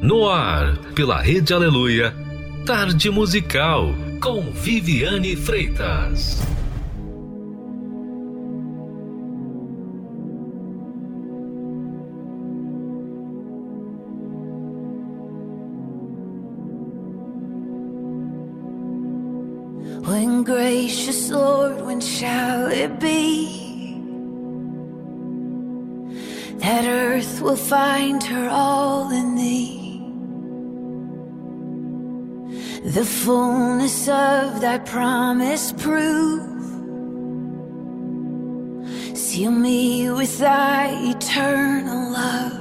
No ar, pela Rede Aleluia, Tarde Musical, com Viviane Freitas. When gracious Lord, when shall it be that earth will find her all in thee? The fullness of thy promise prove. Seal me with thy eternal love.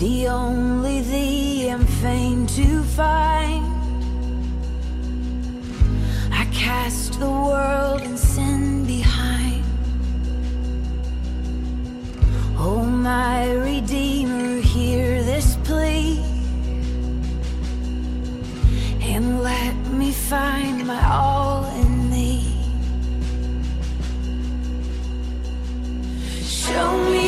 The only thee am fain to find. I cast the world and sin behind. Oh, my find my all in thee. Show me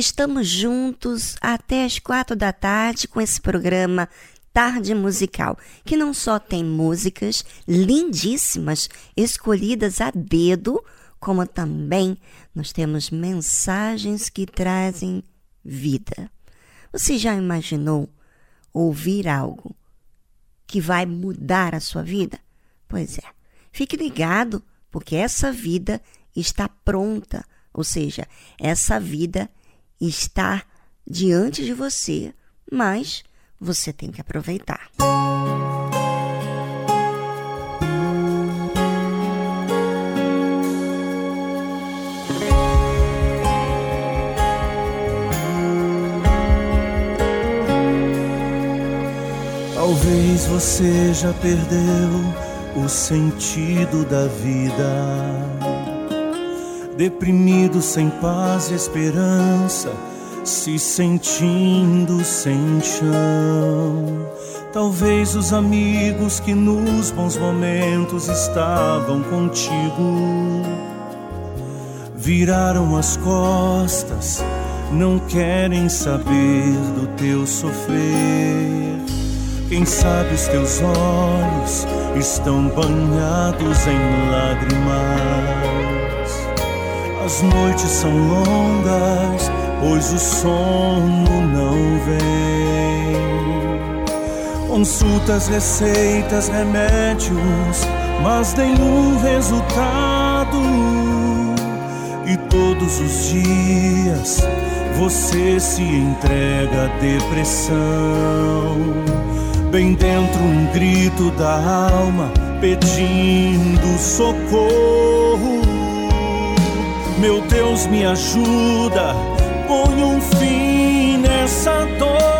estamos juntos até as quatro da tarde com esse programa Tarde Musical, que não só tem músicas lindíssimas escolhidas a dedo, como também nós temos mensagens que trazem vida. Você já imaginou ouvir algo que vai mudar a sua vida? Pois é, fique ligado porque essa vida está pronta, ou seja, essa vida está diante de você, mas você tem que aproveitar. Talvez você já perdeu o sentido da vida. Deprimido, sem paz e esperança, se sentindo sem chão. Talvez os amigos que nos bons momentos estavam contigo viraram as costas, não querem saber do teu sofrer. Quem sabe os teus olhos estão banhados em lágrimas. As noites são longas, pois o sono não vem. Consultas, receitas, remédios, mas nenhum resultado. E todos os dias você se entrega à depressão bem dentro um grito da alma pedindo socorro. Meu Deus, me ajuda, põe um fim nessa dor.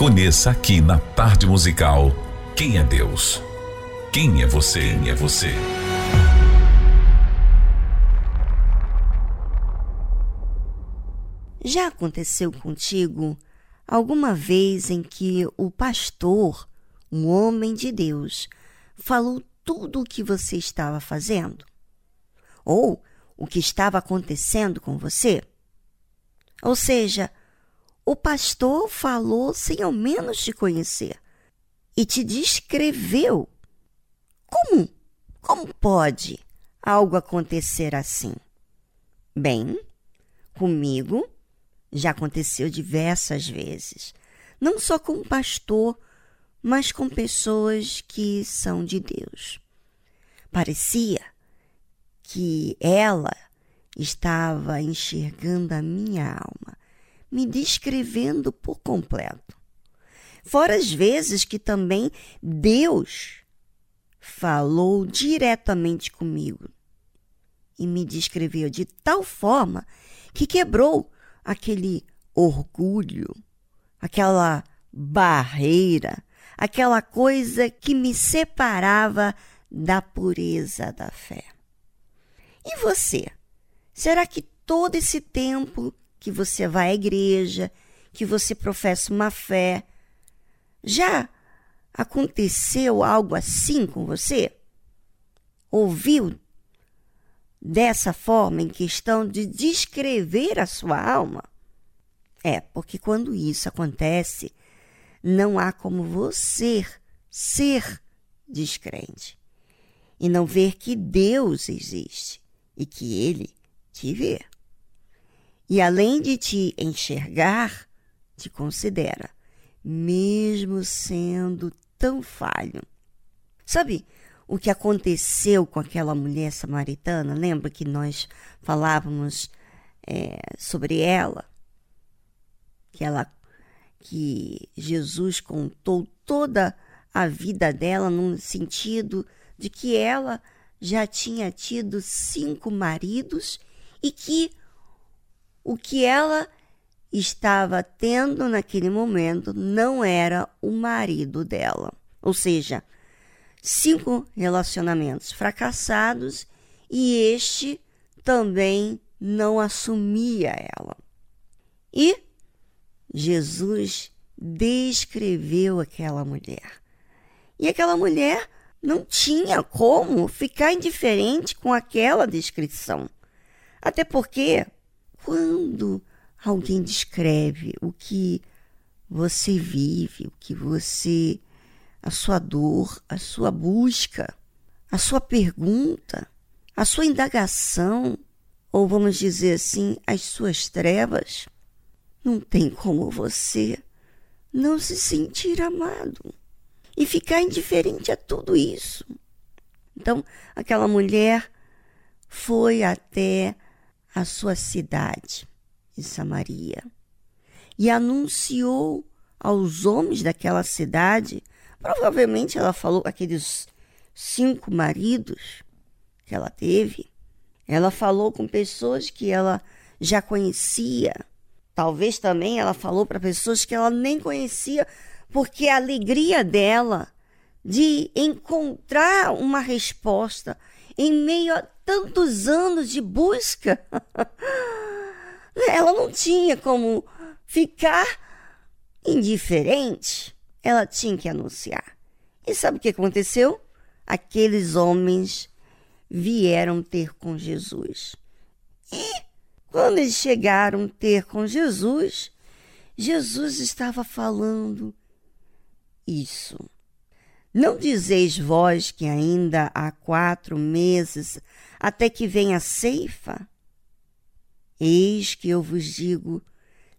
Conheça aqui na Tarde Musical quem é Deus. Quem é você? Quem é você? Já aconteceu contigo alguma vez em que o pastor, um homem de Deus, falou tudo o que você estava fazendo? Ou o que estava acontecendo com você? Ou seja, o pastor falou sem ao menos te conhecer e te descreveu. Como? Como pode algo acontecer assim? Bem, comigo já aconteceu diversas vezes, não só com o pastor, mas com pessoas que são de Deus. Parecia que ela estava enxergando a minha alma me descrevendo por completo. Fora as vezes que também Deus falou diretamente comigo e me descreveu de tal forma que quebrou aquele orgulho, aquela barreira, aquela coisa que me separava da pureza da fé. E você? Será que todo esse tempo que você vai à igreja, que você professa uma fé. Já aconteceu algo assim com você? Ouviu dessa forma em questão de descrever a sua alma? É, porque quando isso acontece, não há como você ser descrente e não ver que Deus existe e que Ele te vê. E além de te enxergar, te considera, mesmo sendo tão falho. Sabe o que aconteceu com aquela mulher samaritana? Lembra que nós falávamos é, sobre ela? Que ela que Jesus contou toda a vida dela no sentido de que ela já tinha tido cinco maridos e que o que ela estava tendo naquele momento não era o marido dela. Ou seja, cinco relacionamentos fracassados e este também não assumia ela. E Jesus descreveu aquela mulher. E aquela mulher não tinha como ficar indiferente com aquela descrição. Até porque quando alguém descreve o que você vive, o que você, a sua dor, a sua busca, a sua pergunta, a sua indagação, ou vamos dizer assim, as suas trevas, não tem como você não se sentir amado e ficar indiferente a tudo isso. Então, aquela mulher foi até a sua cidade de Samaria e anunciou aos homens daquela cidade. Provavelmente ela falou aqueles cinco maridos que ela teve. Ela falou com pessoas que ela já conhecia. Talvez também ela falou para pessoas que ela nem conhecia, porque a alegria dela de encontrar uma resposta em meio a tantos anos de busca, ela não tinha como ficar indiferente. Ela tinha que anunciar. E sabe o que aconteceu? Aqueles homens vieram ter com Jesus. E quando eles chegaram ter com Jesus, Jesus estava falando isso. Não dizeis vós que ainda há quatro meses até que venha a ceifa? Eis que eu vos digo: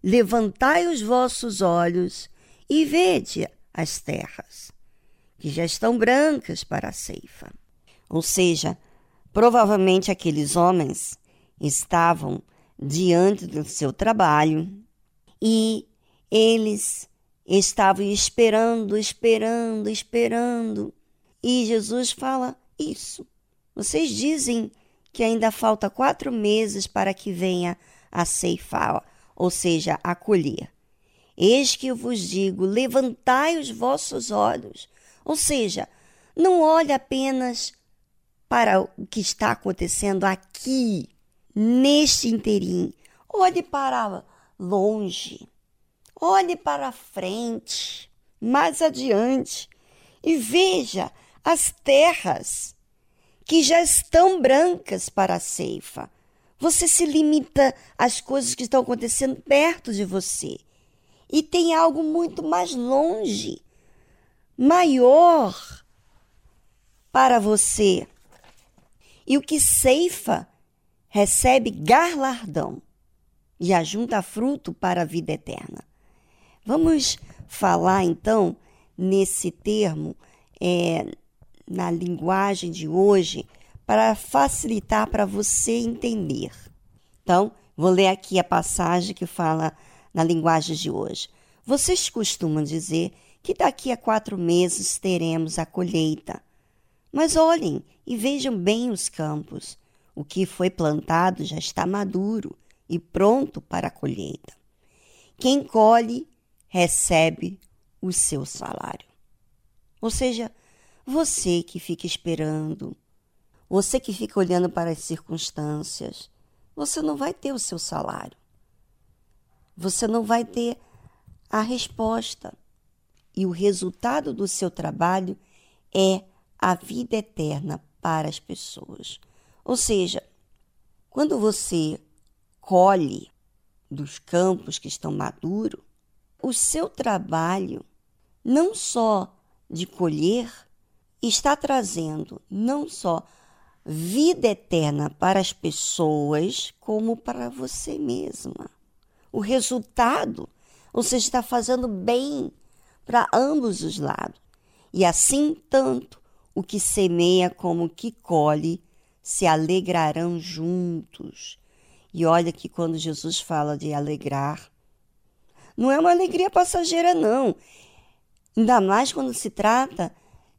levantai os vossos olhos e vede as terras, que já estão brancas para a ceifa. Ou seja, provavelmente aqueles homens estavam diante do seu trabalho e eles estavam esperando, esperando, esperando. E Jesus fala isso. Vocês dizem que ainda falta quatro meses para que venha a ceifar, ou seja, a colher. Eis que eu vos digo: levantai os vossos olhos. Ou seja, não olhe apenas para o que está acontecendo aqui, neste interim. Olhe para longe. Olhe para frente, mais adiante, e veja as terras que já estão brancas para a ceifa. Você se limita às coisas que estão acontecendo perto de você. E tem algo muito mais longe, maior para você. E o que ceifa recebe galardão e ajunta fruto para a vida eterna. Vamos falar então nesse termo, é, na linguagem de hoje, para facilitar para você entender. Então, vou ler aqui a passagem que fala na linguagem de hoje. Vocês costumam dizer que daqui a quatro meses teremos a colheita. Mas olhem e vejam bem os campos. O que foi plantado já está maduro e pronto para a colheita. Quem colhe recebe o seu salário. Ou seja, você que fica esperando, você que fica olhando para as circunstâncias, você não vai ter o seu salário. Você não vai ter a resposta. E o resultado do seu trabalho é a vida eterna para as pessoas. Ou seja, quando você colhe dos campos que estão maduros, o seu trabalho, não só de colher, está trazendo não só vida eterna para as pessoas, como para você mesma. O resultado, você está fazendo bem para ambos os lados. E assim, tanto o que semeia como o que colhe se alegrarão juntos. E olha que quando Jesus fala de alegrar, não é uma alegria passageira, não. Ainda mais quando se trata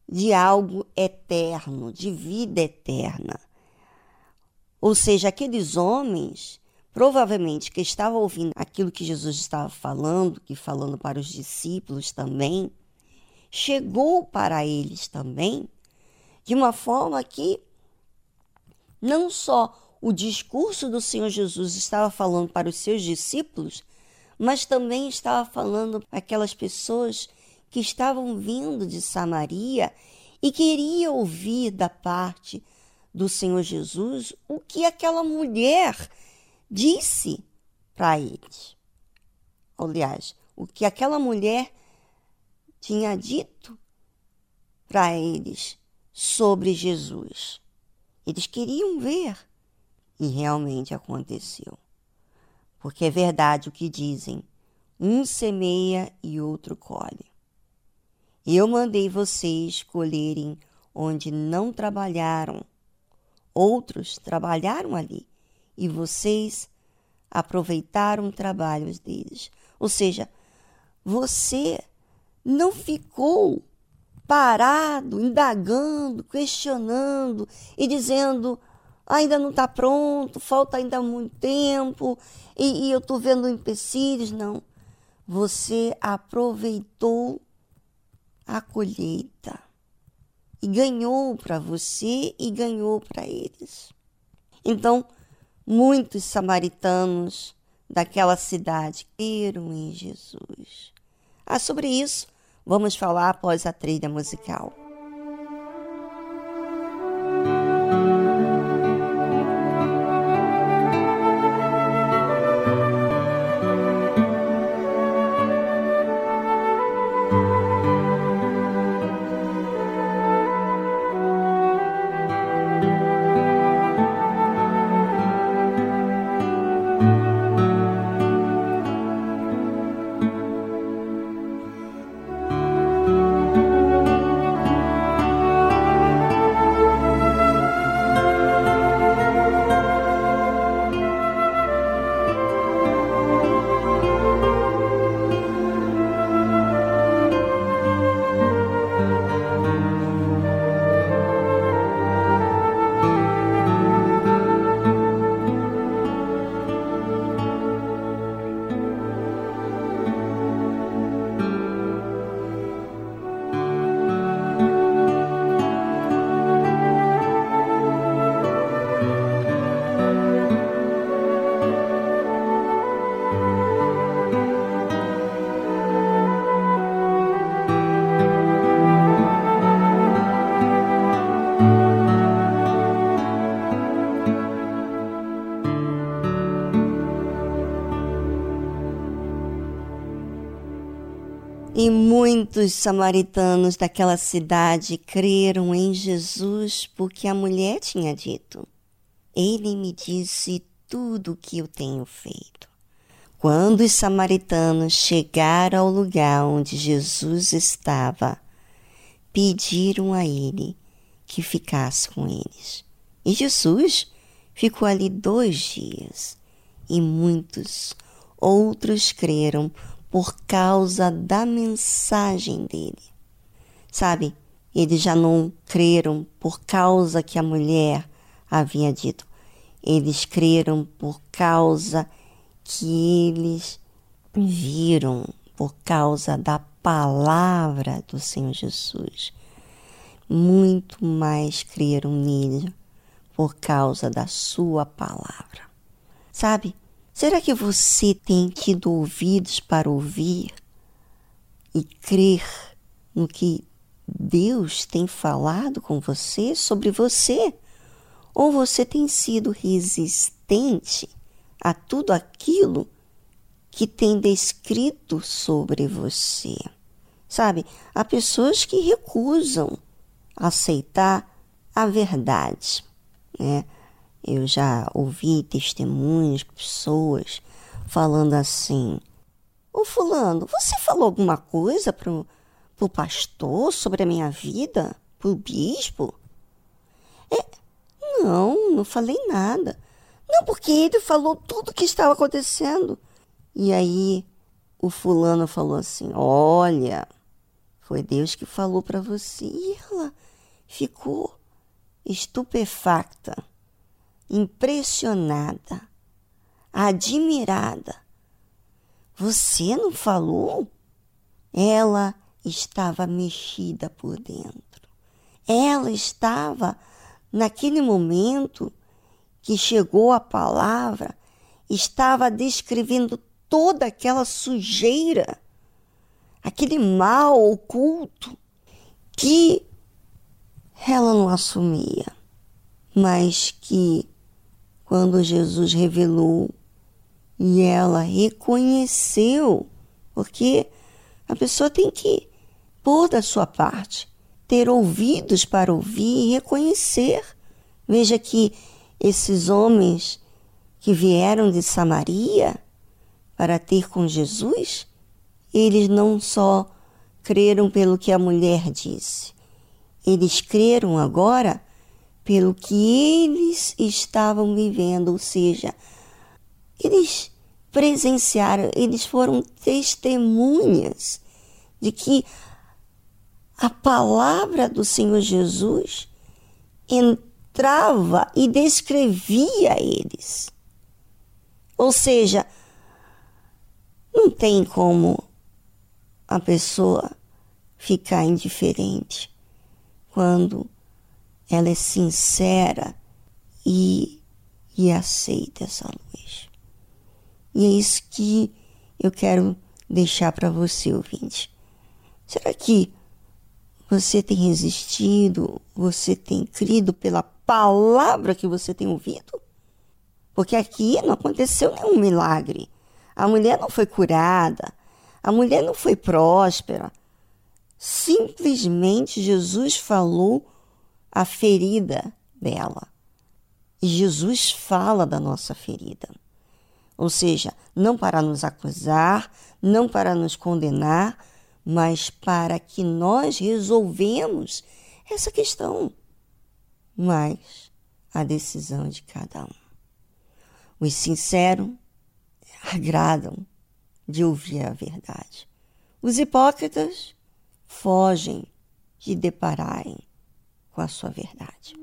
de algo eterno, de vida eterna. Ou seja, aqueles homens, provavelmente que estavam ouvindo aquilo que Jesus estava falando, e falando para os discípulos também, chegou para eles também de uma forma que não só o discurso do Senhor Jesus estava falando para os seus discípulos, mas também estava falando aquelas pessoas que estavam vindo de Samaria e queriam ouvir da parte do Senhor Jesus o que aquela mulher disse para eles. Aliás, o que aquela mulher tinha dito para eles sobre Jesus. Eles queriam ver e realmente aconteceu porque é verdade o que dizem: um semeia e outro colhe. Eu mandei vocês colherem onde não trabalharam. Outros trabalharam ali e vocês aproveitaram o trabalho deles. Ou seja, você não ficou parado, indagando, questionando e dizendo: ainda não está pronto, falta ainda muito tempo e, e eu estou vendo empecilhos. Não. Você aproveitou a colheita e ganhou para você e ganhou para eles. Então, muitos samaritanos daquela cidade creram em Jesus. Ah, sobre isso, vamos falar após a trilha musical. Muitos samaritanos daquela cidade creram em Jesus porque a mulher tinha dito: Ele me disse tudo o que eu tenho feito. Quando os samaritanos chegaram ao lugar onde Jesus estava, pediram a ele que ficasse com eles. E Jesus ficou ali dois dias, e muitos outros creram por causa da mensagem dele. Sabe, eles já não creram por causa que a mulher havia dito. Eles creram por causa que eles viram, por causa da palavra do Senhor Jesus. Muito mais creram nele por causa da sua palavra. Sabe, Será que você tem tido ouvidos para ouvir e crer no que Deus tem falado com você sobre você? Ou você tem sido resistente a tudo aquilo que tem descrito sobre você? Sabe, há pessoas que recusam aceitar a verdade, né? Eu já ouvi testemunhos pessoas falando assim: Ô Fulano, você falou alguma coisa pro, pro pastor sobre a minha vida? Pro bispo? É, não, não falei nada. Não, porque ele falou tudo o que estava acontecendo. E aí o fulano falou assim: Olha, foi Deus que falou para você. E ela ficou estupefacta impressionada, admirada. Você não falou? Ela estava mexida por dentro. Ela estava, naquele momento que chegou a palavra, estava descrevendo toda aquela sujeira, aquele mal oculto que ela não assumia, mas que quando Jesus revelou e ela reconheceu, porque a pessoa tem que pôr da sua parte, ter ouvidos para ouvir e reconhecer. Veja que esses homens que vieram de Samaria para ter com Jesus, eles não só creram pelo que a mulher disse, eles creram agora pelo que eles estavam vivendo, ou seja, eles presenciaram, eles foram testemunhas de que a palavra do Senhor Jesus entrava e descrevia eles. Ou seja, não tem como a pessoa ficar indiferente quando ela é sincera e, e aceita essa luz. E é isso que eu quero deixar para você, ouvinte. Será que você tem resistido, você tem crido pela palavra que você tem ouvido? Porque aqui não aconteceu nenhum milagre. A mulher não foi curada, a mulher não foi próspera. Simplesmente Jesus falou a ferida dela. E Jesus fala da nossa ferida. Ou seja, não para nos acusar, não para nos condenar, mas para que nós resolvemos essa questão. Mas a decisão de cada um. Os sinceros agradam de ouvir a verdade. Os hipócritas fogem de depararem com a sua verdade.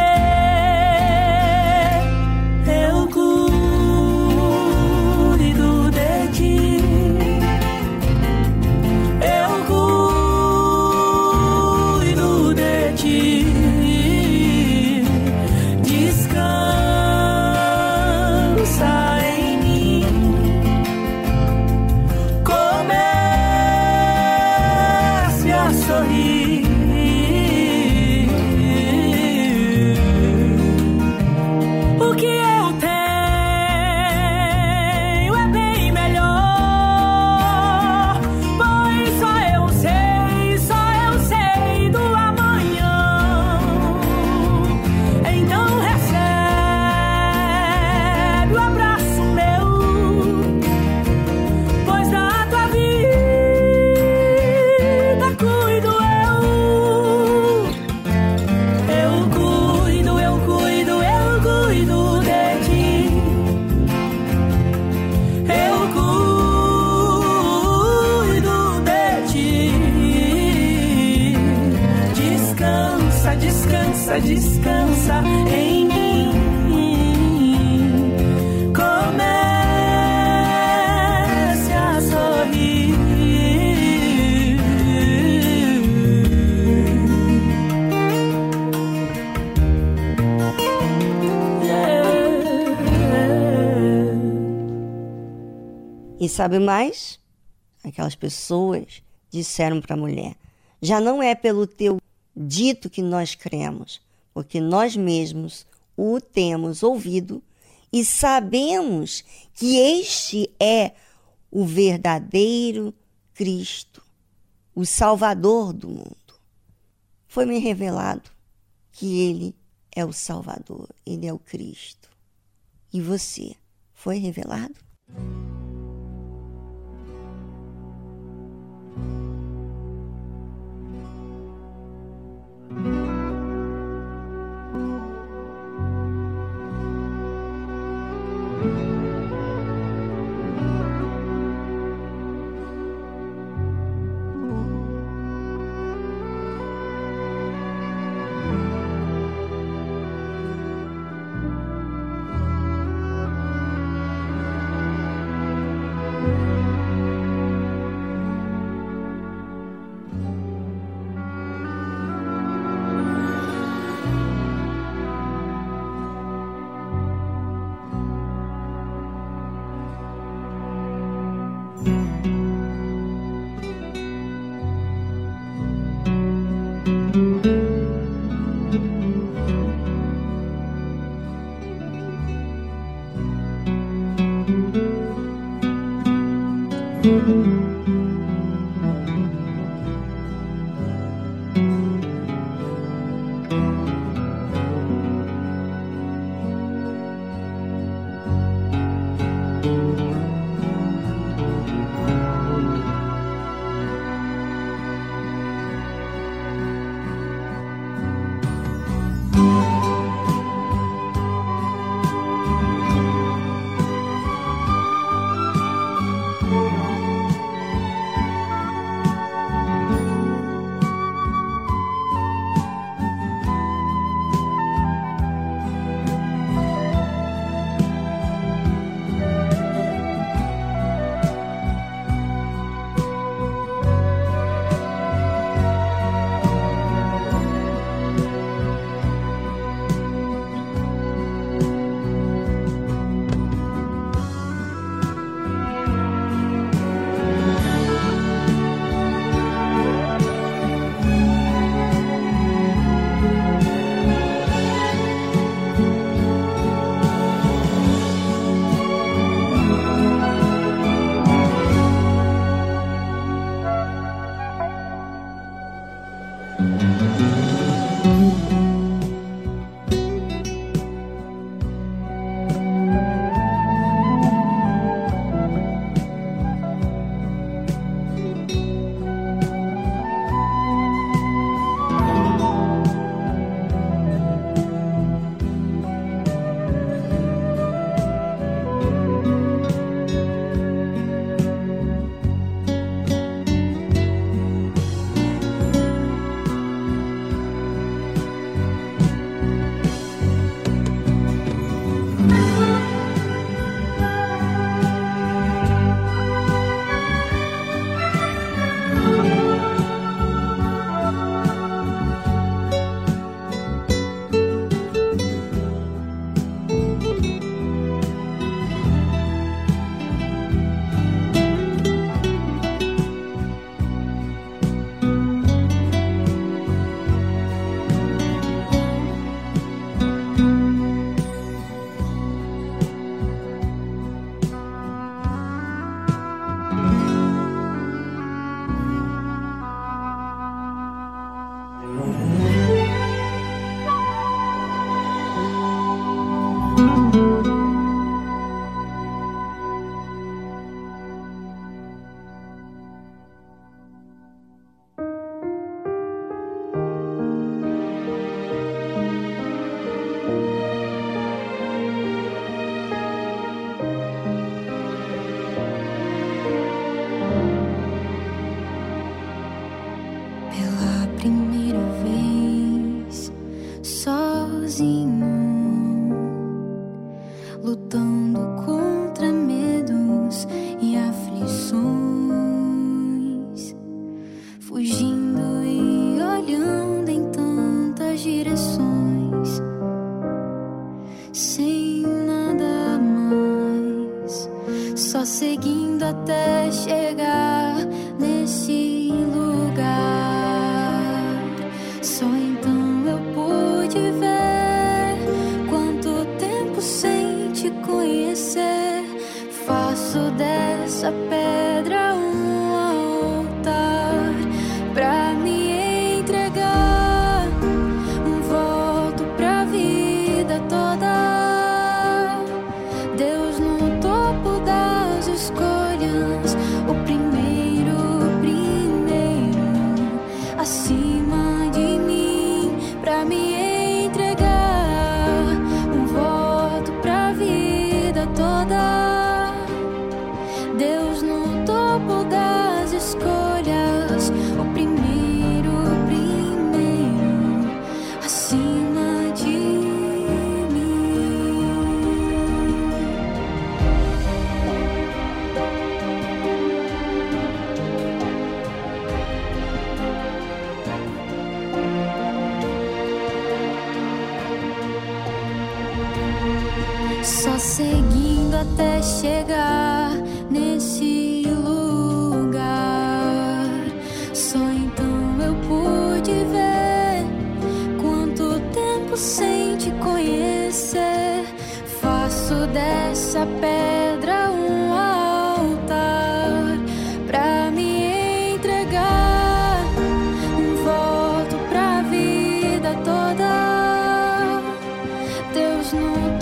sabe mais? Aquelas pessoas disseram para a mulher: já não é pelo teu dito que nós cremos, porque nós mesmos o temos ouvido e sabemos que este é o verdadeiro Cristo, o Salvador do mundo. Foi-me revelado que Ele é o Salvador, Ele é o Cristo. E você, foi revelado?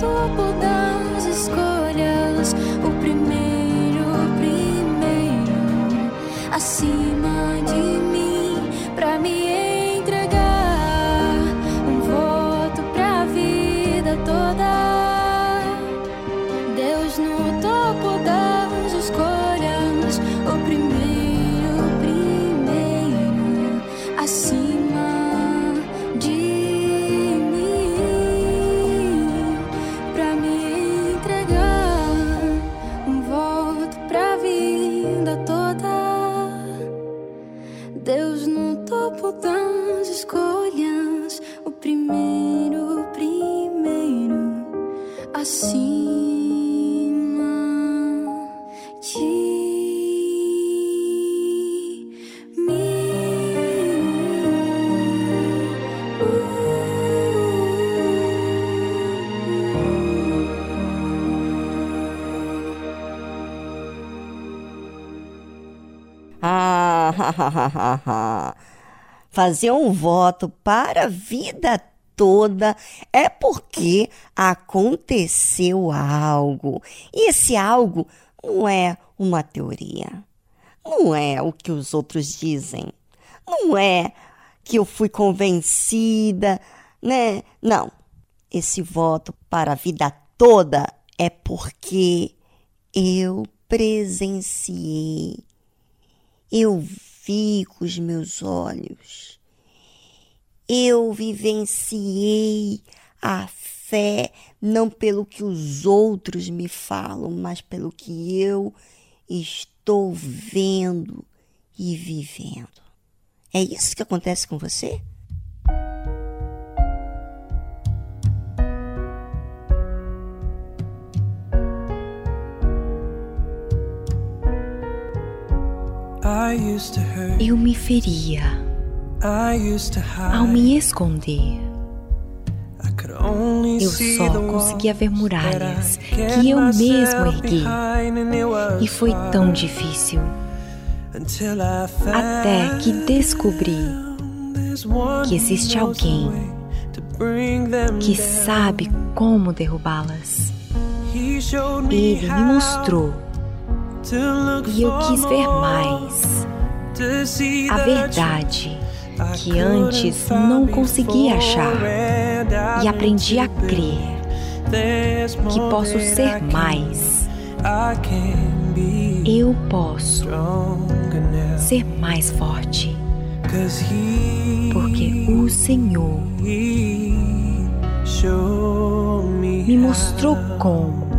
No topo das escolhas, o primeiro, primeiro, acima fazer um voto para a vida toda é porque aconteceu algo. E esse algo não é uma teoria. Não é o que os outros dizem. Não é que eu fui convencida, né? Não. Esse voto para a vida toda é porque eu presenciei eu com os meus olhos. Eu vivenciei a fé não pelo que os outros me falam, mas pelo que eu estou vendo e vivendo. É isso que acontece com você? Eu me feria ao me esconder. Eu só conseguia ver muralhas que eu mesmo ergui. E foi tão difícil até que descobri que existe alguém que sabe como derrubá-las. Ele me mostrou e eu quis ver mais a verdade que antes não conseguia achar. E aprendi a crer que posso ser mais. Eu posso ser mais forte, porque o Senhor me mostrou como.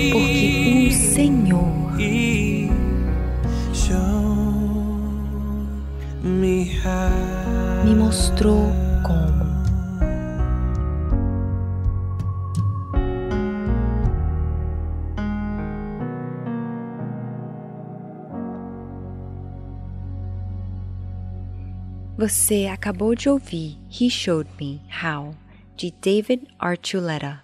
Senhor he showed me how. me mostrou como. Você acabou de ouvir He Showed Me How, de David Archuleta.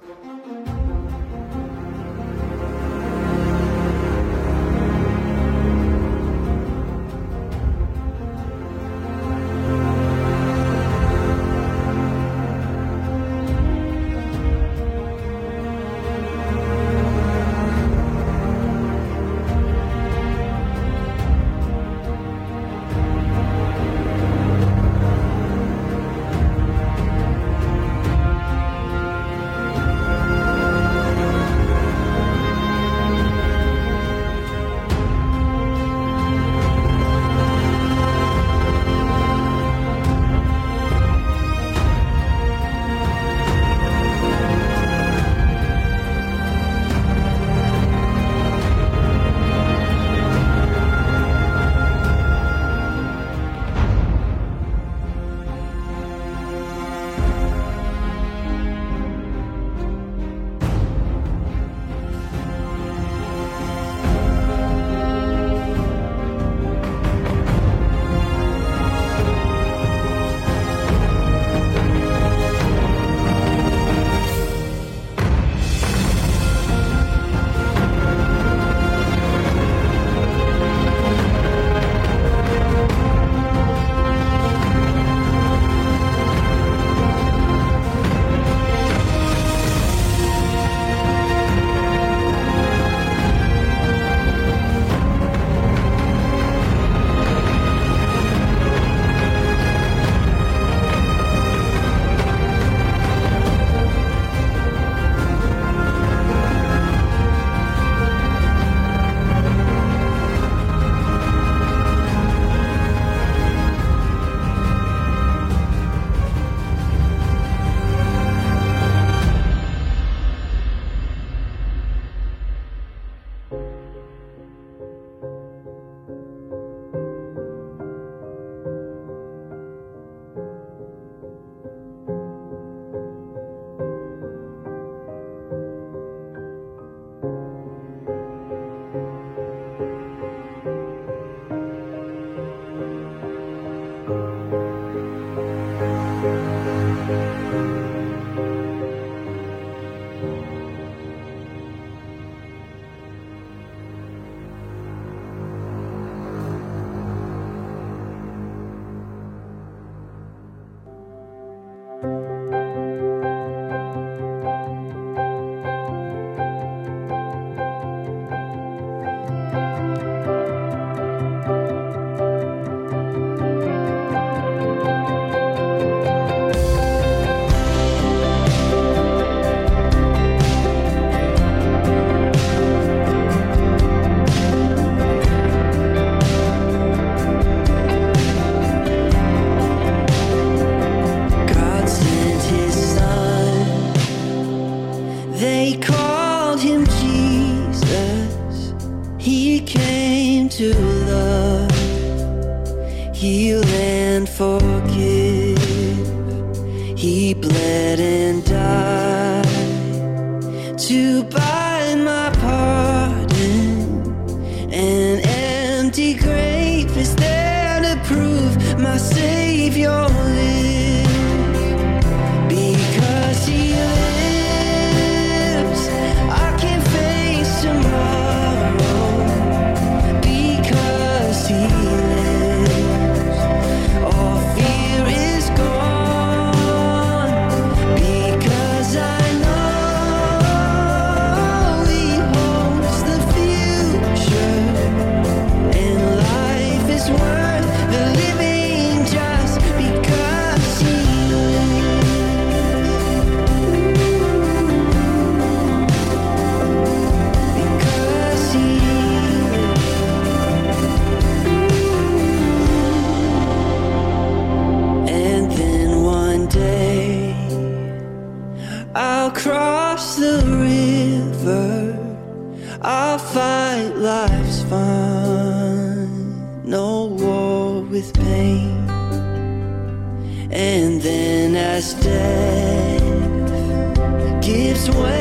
sway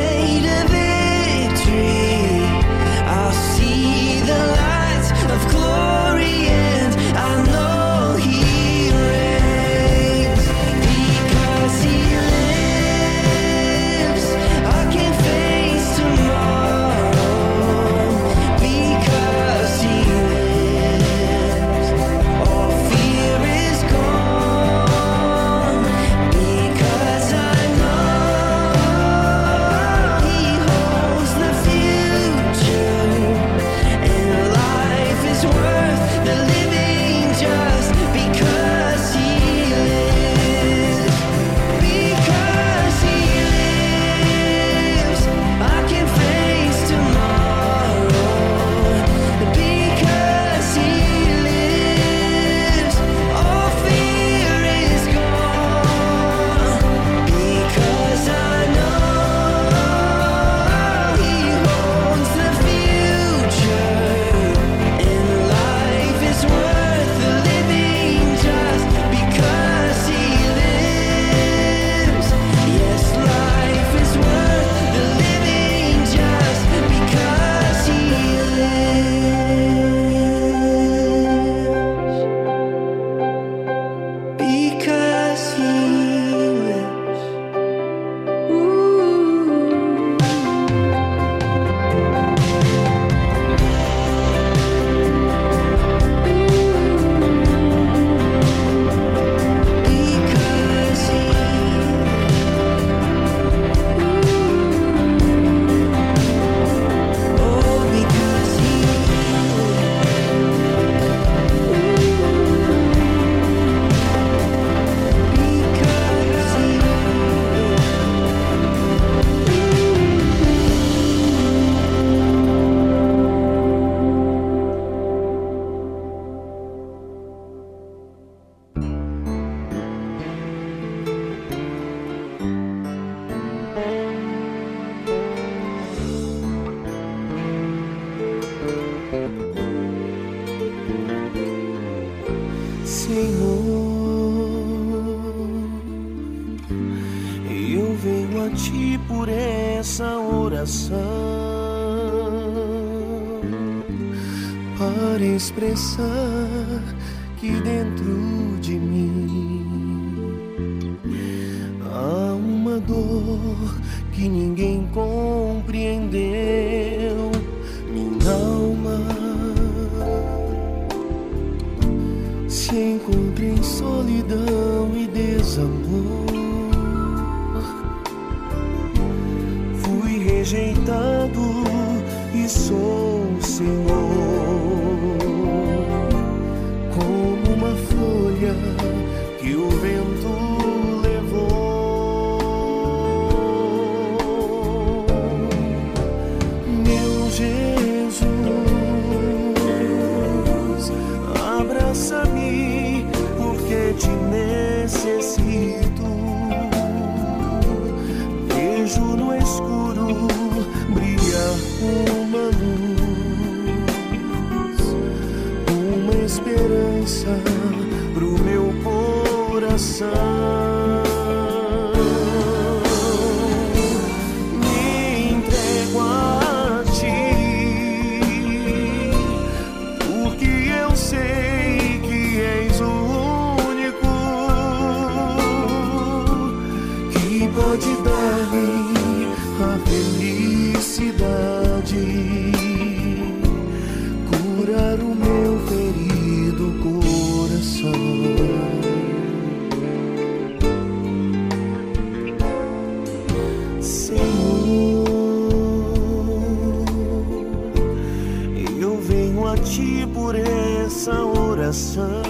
rejeitado e sou o Senhor, como uma folha que o vento Me return.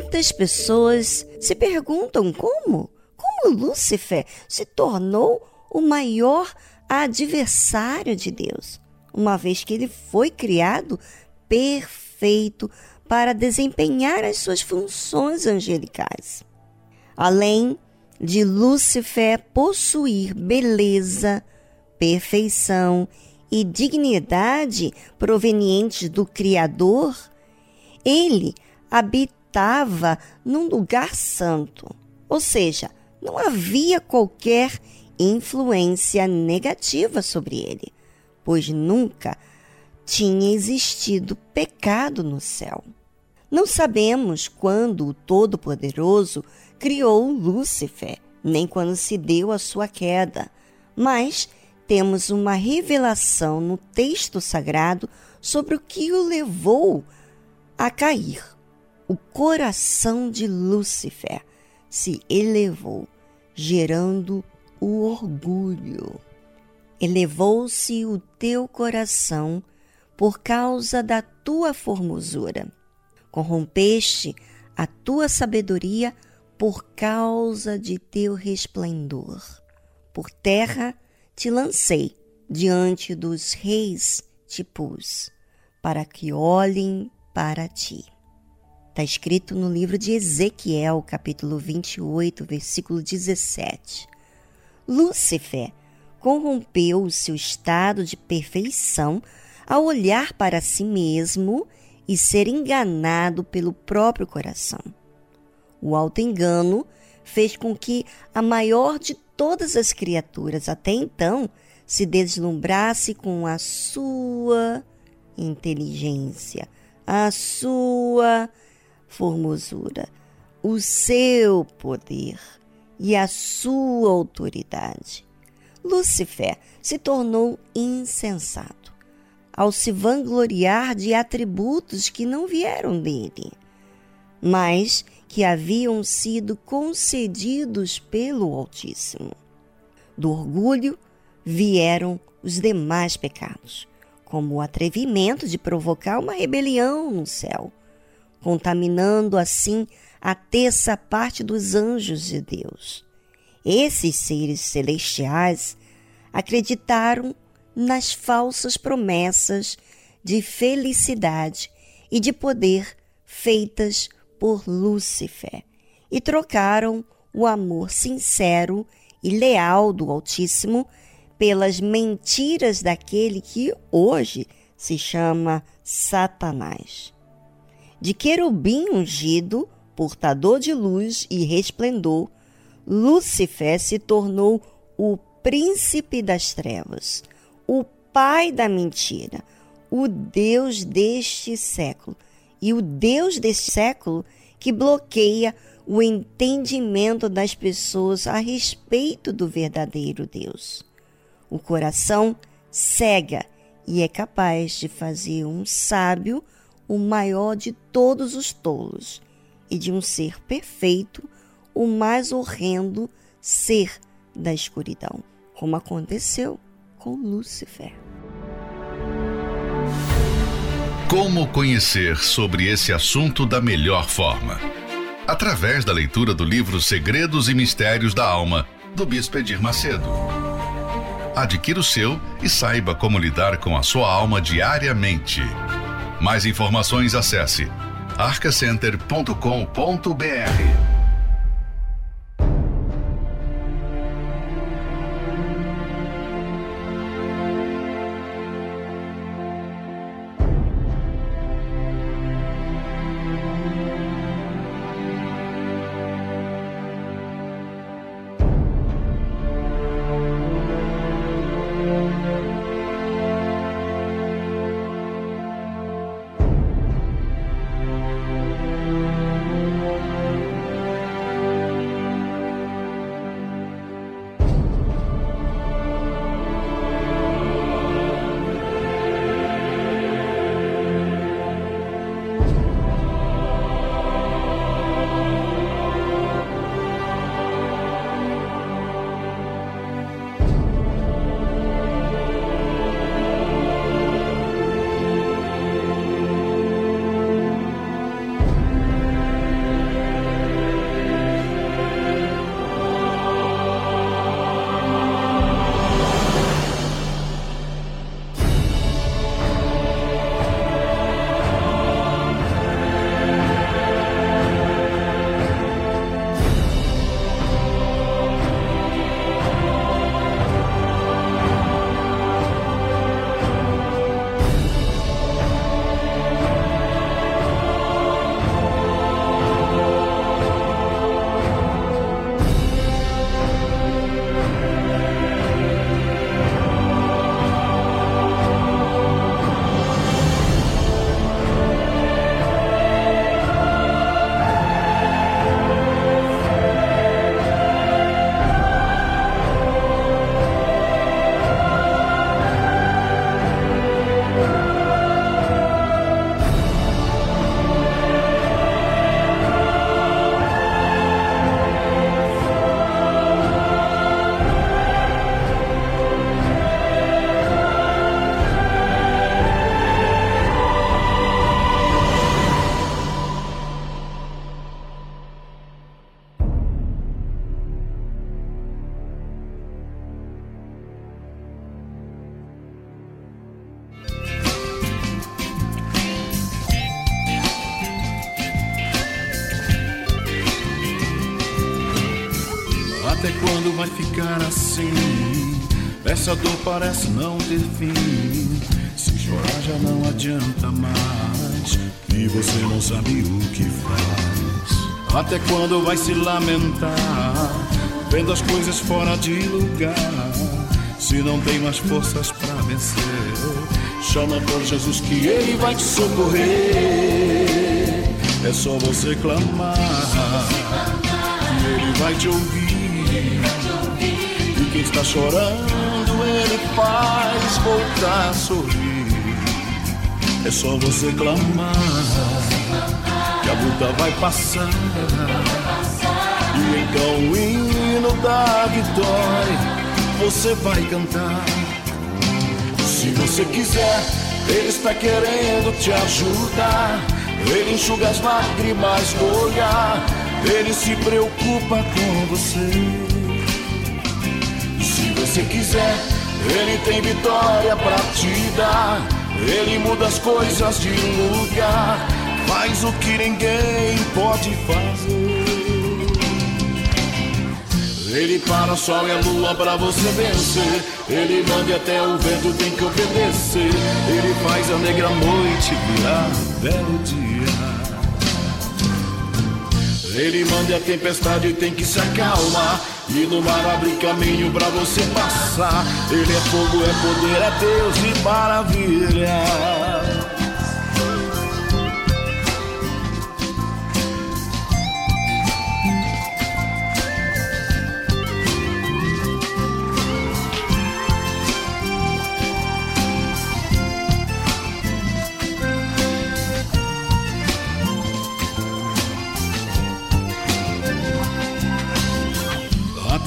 Muitas pessoas se perguntam como, como Lúcifer se tornou o maior adversário de Deus, uma vez que ele foi criado perfeito para desempenhar as suas funções angelicais. Além de Lúcifer possuir beleza, perfeição e dignidade provenientes do Criador, ele habitava num lugar santo, ou seja, não havia qualquer influência negativa sobre ele, pois nunca tinha existido pecado no céu. Não sabemos quando o Todo-Poderoso criou Lúcifer, nem quando se deu a sua queda, mas temos uma revelação no texto sagrado sobre o que o levou a cair. O coração de Lúcifer se elevou, gerando o orgulho. Elevou-se o teu coração por causa da tua formosura. Corrompeste a tua sabedoria por causa de teu resplendor. Por terra te lancei, diante dos reis te pus, para que olhem para ti. Está escrito no livro de Ezequiel, capítulo 28, versículo 17. Lúcifer corrompeu o seu estado de perfeição ao olhar para si mesmo e ser enganado pelo próprio coração. O auto-engano fez com que a maior de todas as criaturas até então se deslumbrasse com a sua inteligência, a sua formosura, o seu poder e a sua autoridade. Lúcifer se tornou insensato ao se vangloriar de atributos que não vieram dele, mas que haviam sido concedidos pelo Altíssimo. Do orgulho vieram os demais pecados, como o atrevimento de provocar uma rebelião no céu, contaminando assim a terça parte dos anjos de Deus. Esses seres celestiais acreditaram nas falsas promessas de felicidade e de poder feitas por Lúcifer e trocaram o amor sincero e leal do Altíssimo pelas mentiras daquele que hoje se chama Satanás. De querubim ungido, portador de luz e resplendor, Lúcifer se tornou o príncipe das trevas, o pai da mentira, o Deus deste século e o Deus deste século que bloqueia o entendimento das pessoas a respeito do verdadeiro Deus. O coração cega e é capaz de fazer um sábio o maior de todos os tolos e de um ser perfeito o mais horrendo ser da escuridão, como aconteceu com Lúcifer. Como conhecer sobre esse assunto da melhor forma? Através da leitura do livro Segredos e Mistérios da Alma, do Bispo Edir Macedo. Adquira o seu e saiba como lidar com a sua alma diariamente. Mais informações acesse arcacenter.com.br. parece não ter fim. Se chorar já não adianta mais. E você não sabe o que faz. Até quando vai se lamentar, vendo as coisas fora de lugar? Se não tem mais forças para vencer, chama por Jesus que ele vai te socorrer. É só você clamar, que ele vai te ouvir. E quem está chorando, faz voltar a sorrir. É só você clamar que a luta vai passar. E então o hino da vitória você vai cantar. Se você quiser, Ele está querendo te ajudar. Ele enxuga as lágrimas do olhar. Ele se preocupa com você. Se você quiser, Ele tem vitória para te dar. Ele muda as coisas de lugar. Faz o que ninguém pode fazer. Ele para o sol e a lua para você vencer. Ele manda até o vento tem que obedecer. Ele faz a negra noite virar belo dia. Ele manda a tempestade tem que se acalmar. E no mar abre caminho para você passar. Ele é fogo, é poder, é Deus e maravilha.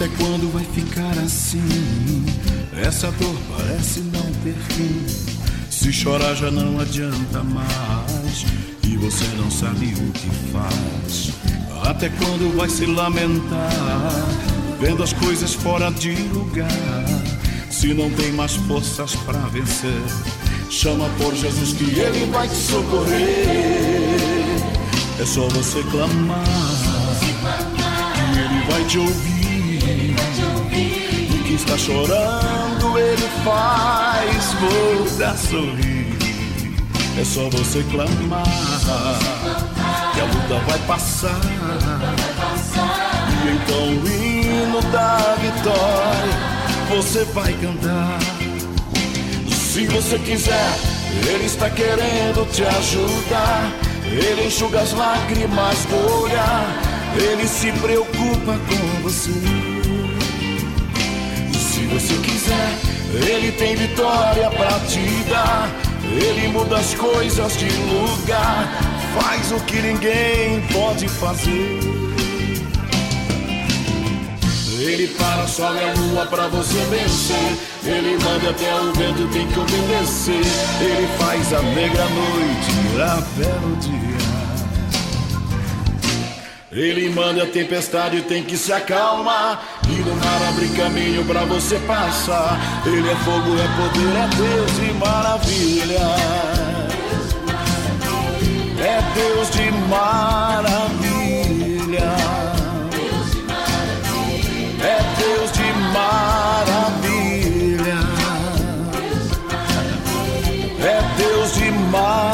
Até quando vai ficar assim? Essa dor parece não ter fim. Se chorar já não adianta mais. E você não sabe o que faz. Até quando vai se lamentar? Vendo as coisas fora de lugar. Se não tem mais forças para vencer, chama por Jesus que ele vai te socorrer. É só você clamar, que ele vai te ouvir. E quem está chorando, ele faz voltar a sorrir. É só você clamar, que a luta vai passar. E então o hino da vitória você vai cantar. Se você quiser, ele está querendo te ajudar. Ele enxuga as lágrimas do olhar. Ele se preocupa com você. Se quiser, ele tem vitória para te dar. Ele muda as coisas de lugar, faz o que ninguém pode fazer. Ele para e a lua pra você vencer. Ele manda até o vento, tem que obedecer. Ele faz a negra noite virar belo dia. Ele manda a tempestade, tem que se acalmar. E no mar abre caminho pra você passar. Ele é fogo, é poder, é Deus de maravilha. É Deus de maravilha. É Deus de maravilha. É Deus de maravilha.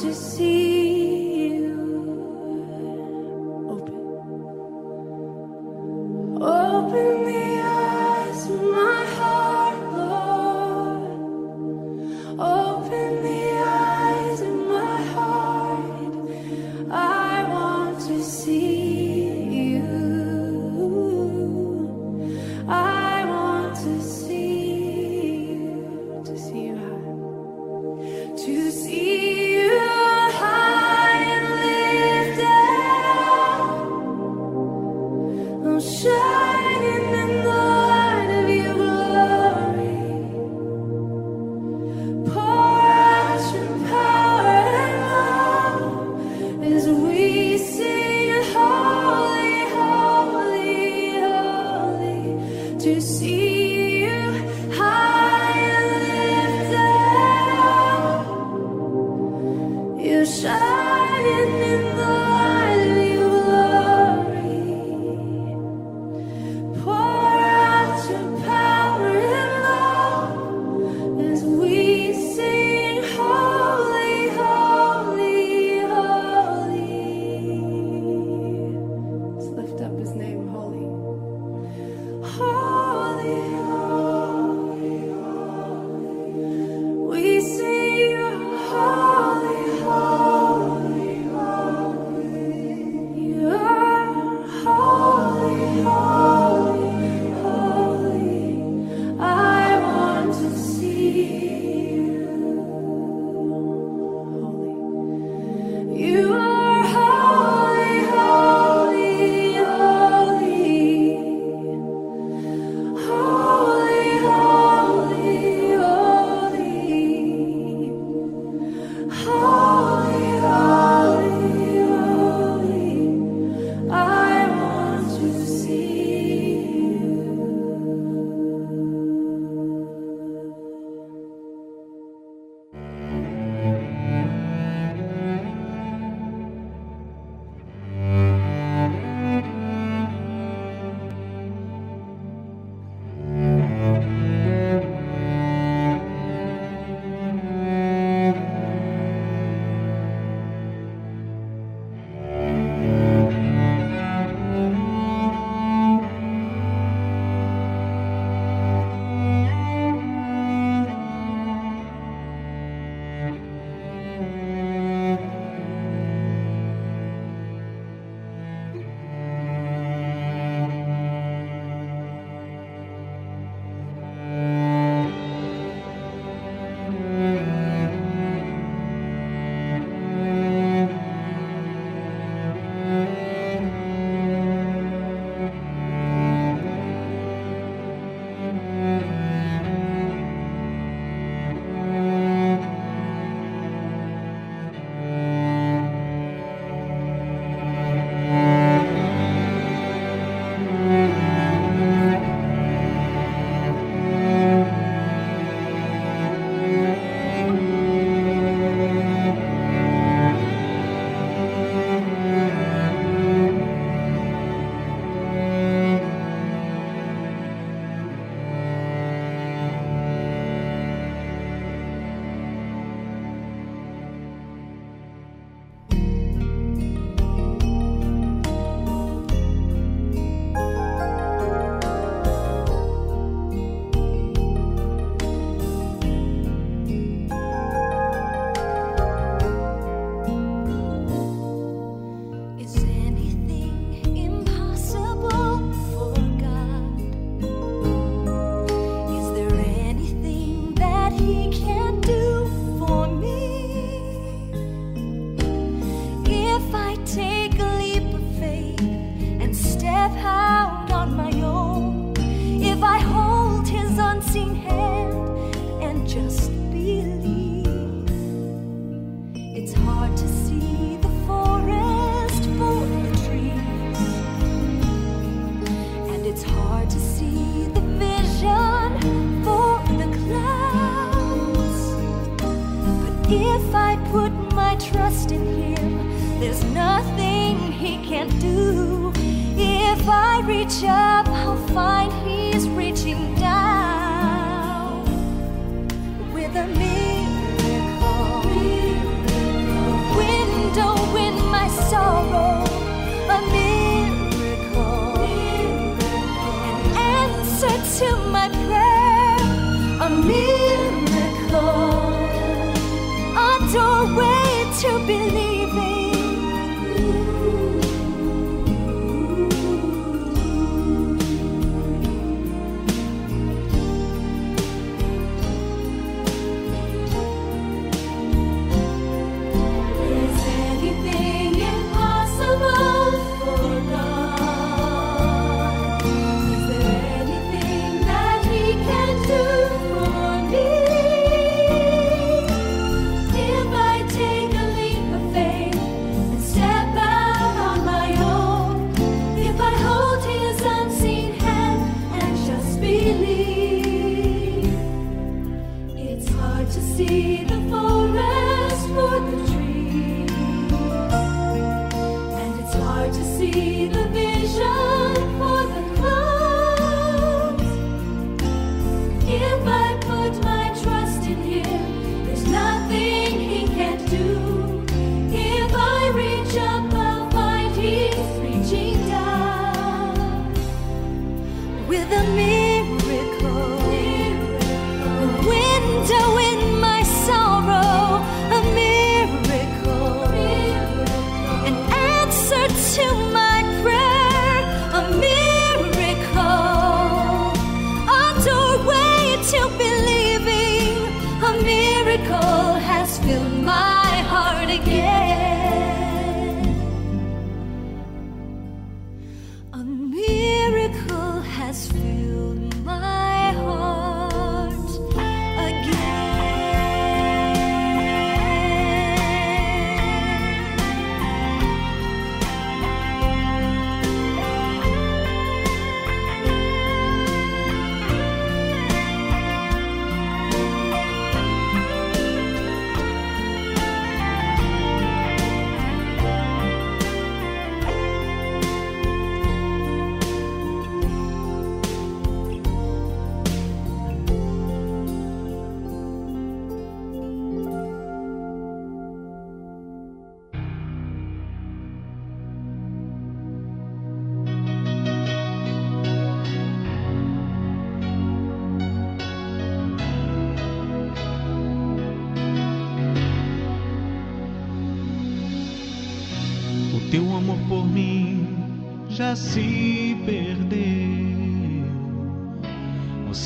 To see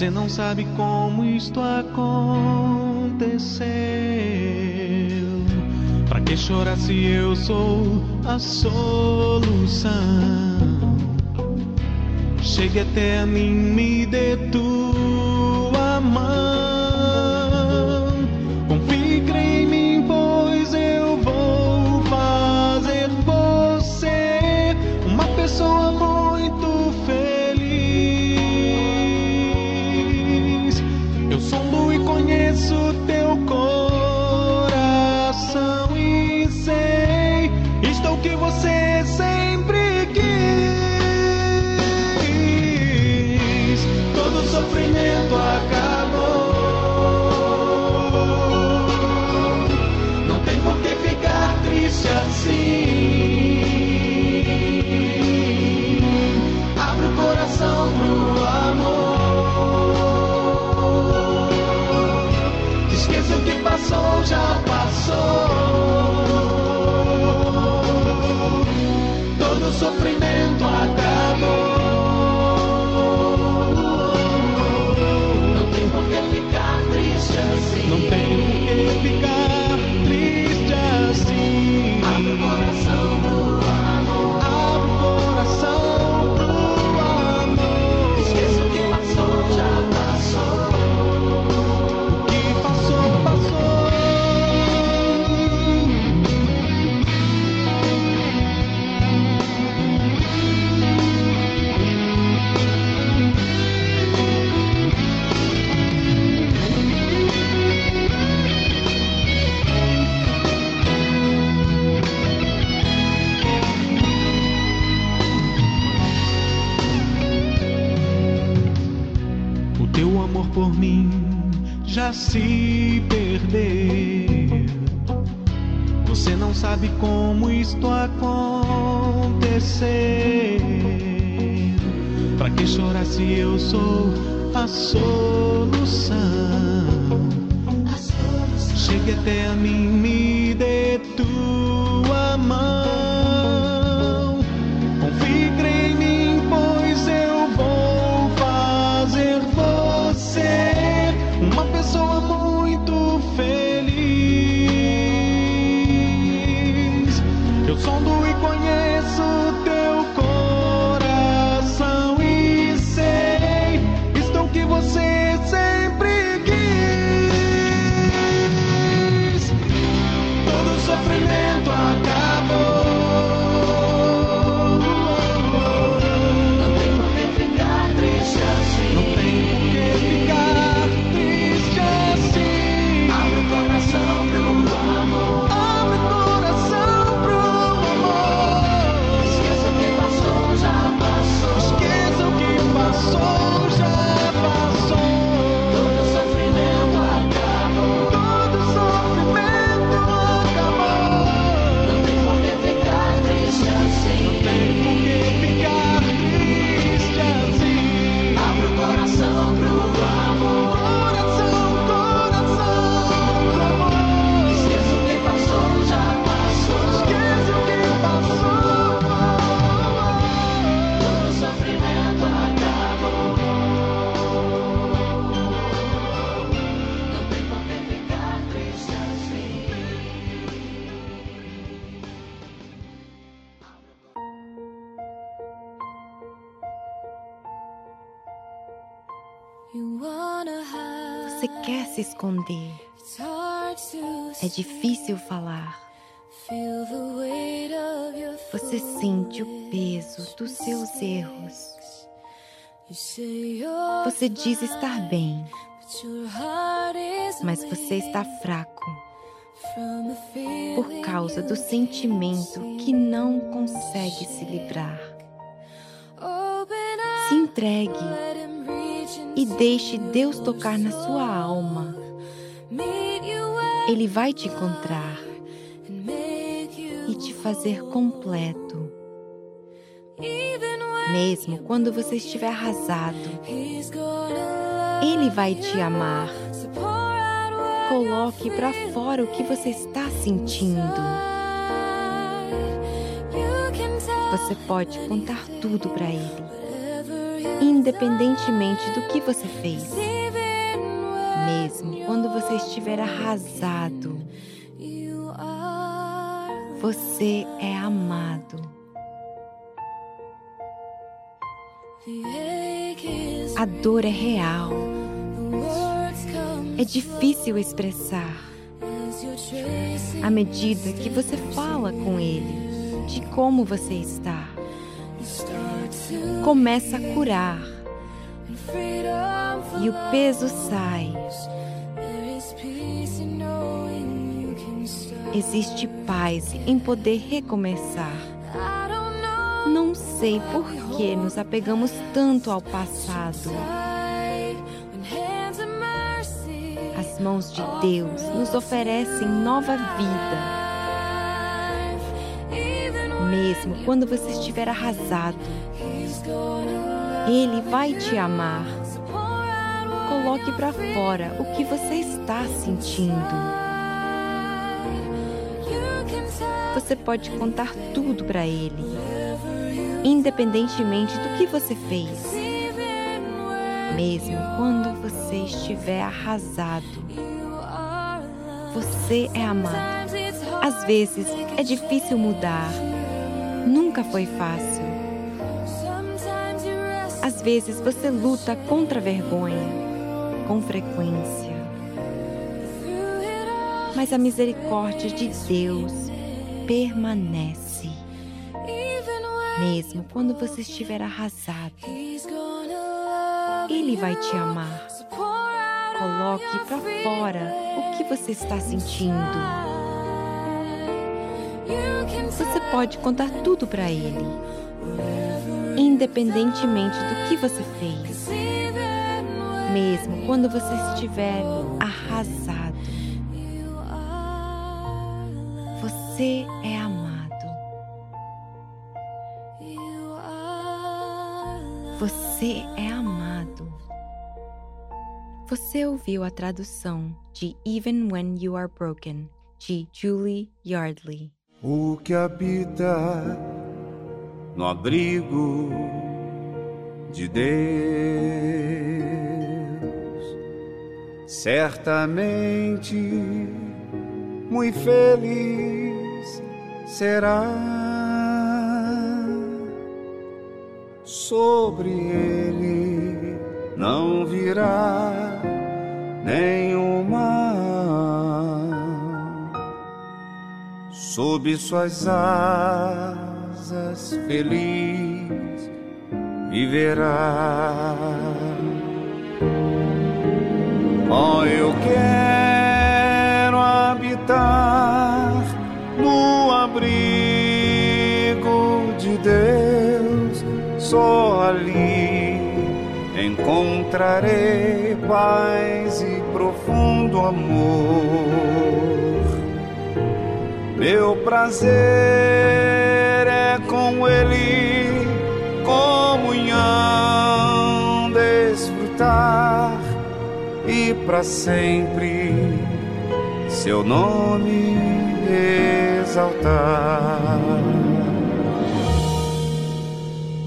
Você não sabe como isto aconteceu. Pra que chorar se eu sou a solução? Chegue até a mim, me dê tudo Você quer se esconder. É difícil falar. Você sente o peso dos seus erros. Você diz estar bem, mas você está fraco por causa do sentimento que não consegue se livrar. Se entregue e deixe Deus tocar na sua alma. Ele vai te encontrar e te fazer completo. Mesmo quando você estiver arrasado, Ele vai te amar. Coloque para fora o que você está sentindo. Você pode contar tudo para Ele, independentemente do que você fez. Mesmo quando você estiver arrasado, você é amado. A dor é real. É difícil expressar. À medida que você fala com ele de como você está, começa a curar e o peso sai. Existe paz em poder recomeçar. Não sei por que nos apegamos tanto ao passado. As mãos de Deus nos oferecem nova vida. Mesmo quando você estiver arrasado, Ele vai te amar. Coloque para fora o que você está sentindo. Você pode contar tudo para Ele, independentemente do que você fez. Mesmo quando você estiver arrasado, você é amado. Às vezes é difícil mudar, nunca foi fácil. Vezes você luta contra a vergonha, com frequência. Mas a misericórdia de Deus permanece. Mesmo quando você estiver arrasado, Ele vai te amar. Coloque para fora o que você está sentindo. Você pode contar tudo para Ele, independentemente do que você fez. Mesmo quando você estiver arrasado. Você é amado. Você é amado. Você ouviu a tradução de Even When You Are Broken, de Julie Yardley. O que habita no abrigo de Deus certamente muito feliz será. Sobre ele não virá nenhuma. Sob suas asas feliz viverá. Oh, eu quero habitar no abrigo de Deus, só ali encontrarei paz e profundo amor. Meu prazer é com Ele, comunhão, desfrutar e para sempre seu nome exaltar.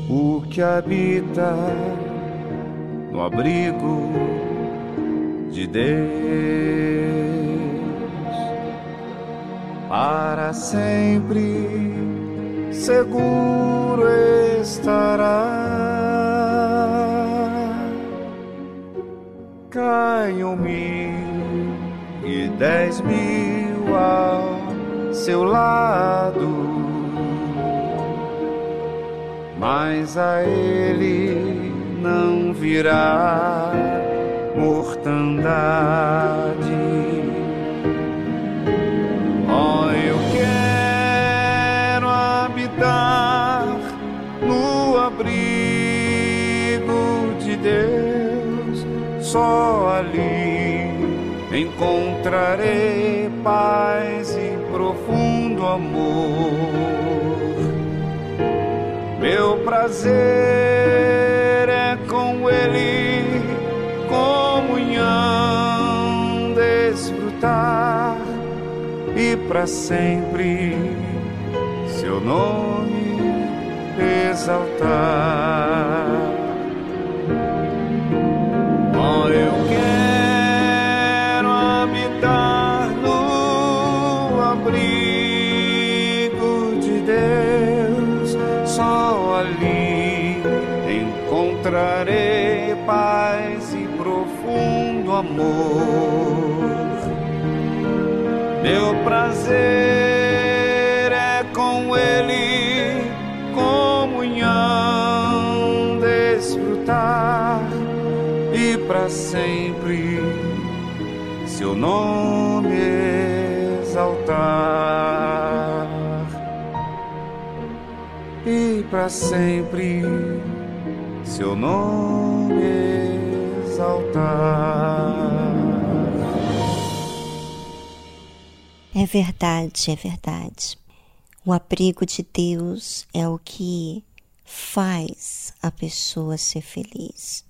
O que habita no abrigo de Deus para sempre seguro estará. caiam mil e dez mil ao seu lado, mas a ele não virá mortandade. No abrigo de Deus, só ali encontrarei paz e profundo amor. Meu prazer é com Ele, comunhão, desfrutar e para sempre seu nome exaltar. Oh, eu quero habitar no abrigo de Deus, só ali encontrarei paz e profundo amor. Meu prazer para sempre seu nome exaltar. E para sempre seu nome exaltar. É verdade, é verdade. O abrigo de Deus é o que faz a pessoa ser feliz.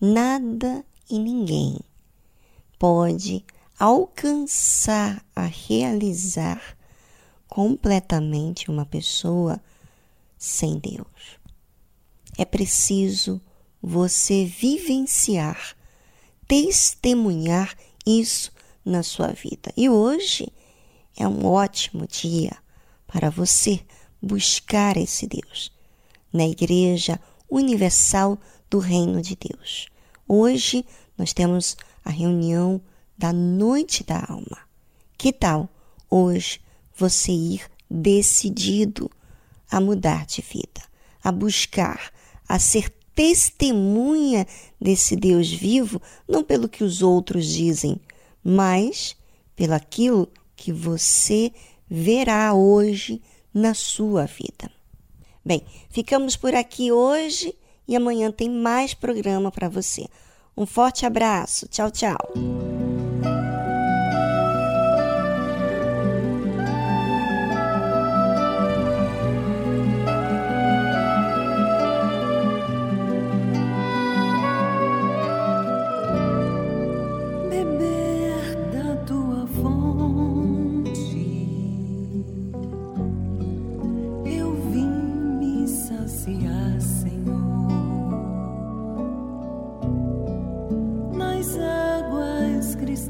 Nada e ninguém pode alcançar a realizar completamente uma pessoa sem Deus. É preciso você vivenciar, testemunhar isso na sua vida. E hoje é um ótimo dia para você buscar esse Deus na Igreja Universal do Reino de Deus. Hoje nós temos a reunião da Noite da Alma. Que tal hoje você ir decidido a mudar de vida, a buscar, a ser testemunha desse Deus vivo, não pelo que os outros dizem, mas pelo aquilo que você verá hoje na sua vida. Bem, ficamos por aqui hoje e amanhã tem mais programa para você. Um forte abraço. Tchau, tchau.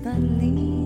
ah